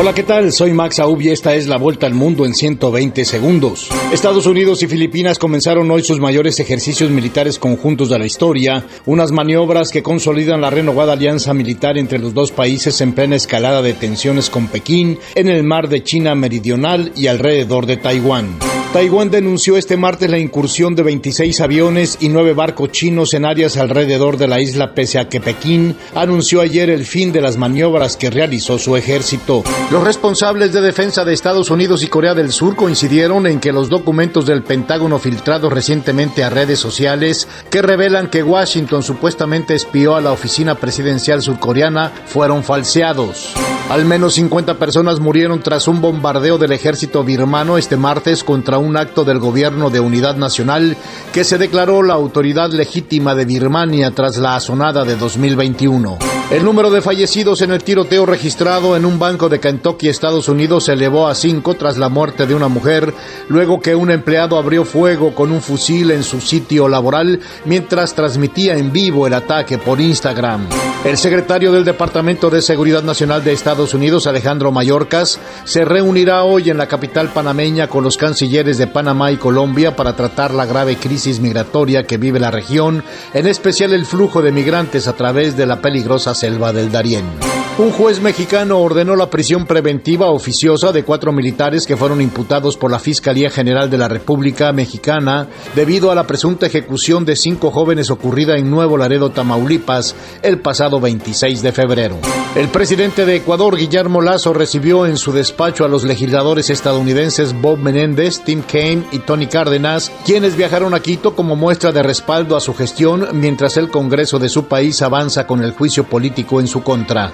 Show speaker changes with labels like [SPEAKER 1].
[SPEAKER 1] Hola, ¿qué tal? Soy Max Aub y esta es la vuelta al mundo en 120 segundos. Estados Unidos y Filipinas comenzaron hoy sus mayores ejercicios militares conjuntos de la historia, unas maniobras que consolidan la renovada alianza militar entre los dos países en plena escalada de tensiones con Pekín en el mar de China Meridional y alrededor de Taiwán. Taiwán denunció este martes la incursión de 26 aviones y 9 barcos chinos en áreas alrededor de la isla pese a que Pekín anunció ayer el fin de las maniobras que realizó su ejército. Los responsables de defensa de Estados Unidos y Corea del Sur coincidieron en que los documentos del Pentágono filtrados recientemente a redes sociales que revelan que Washington supuestamente espió a la oficina presidencial surcoreana fueron falseados. Al menos 50 personas murieron tras un bombardeo del ejército birmano este martes contra un acto del gobierno de unidad nacional que se declaró la autoridad legítima de Birmania tras la asonada de 2021. El número de fallecidos en el tiroteo registrado en un banco de Kentucky, Estados Unidos, se elevó a cinco tras la muerte de una mujer, luego que un empleado abrió fuego con un fusil en su sitio laboral mientras transmitía en vivo el ataque por Instagram. El secretario del Departamento de Seguridad Nacional de Estados Unidos, Alejandro Mayorkas, se reunirá hoy en la capital panameña con los cancilleres de Panamá y Colombia para tratar la grave crisis migratoria que vive la región, en especial el flujo de migrantes a través de la peligrosa selva del Darién. Un juez mexicano ordenó la prisión preventiva oficiosa de cuatro militares que fueron imputados por la Fiscalía General de la República Mexicana debido a la presunta ejecución de cinco jóvenes ocurrida en Nuevo Laredo, Tamaulipas, el pasado 26 de febrero. El presidente de Ecuador, Guillermo Lazo, recibió en su despacho a los legisladores estadounidenses Bob Menéndez, Tim Kaine y Tony Cárdenas, quienes viajaron a Quito como muestra de respaldo a su gestión mientras el Congreso de su país avanza con el juicio político en su contra.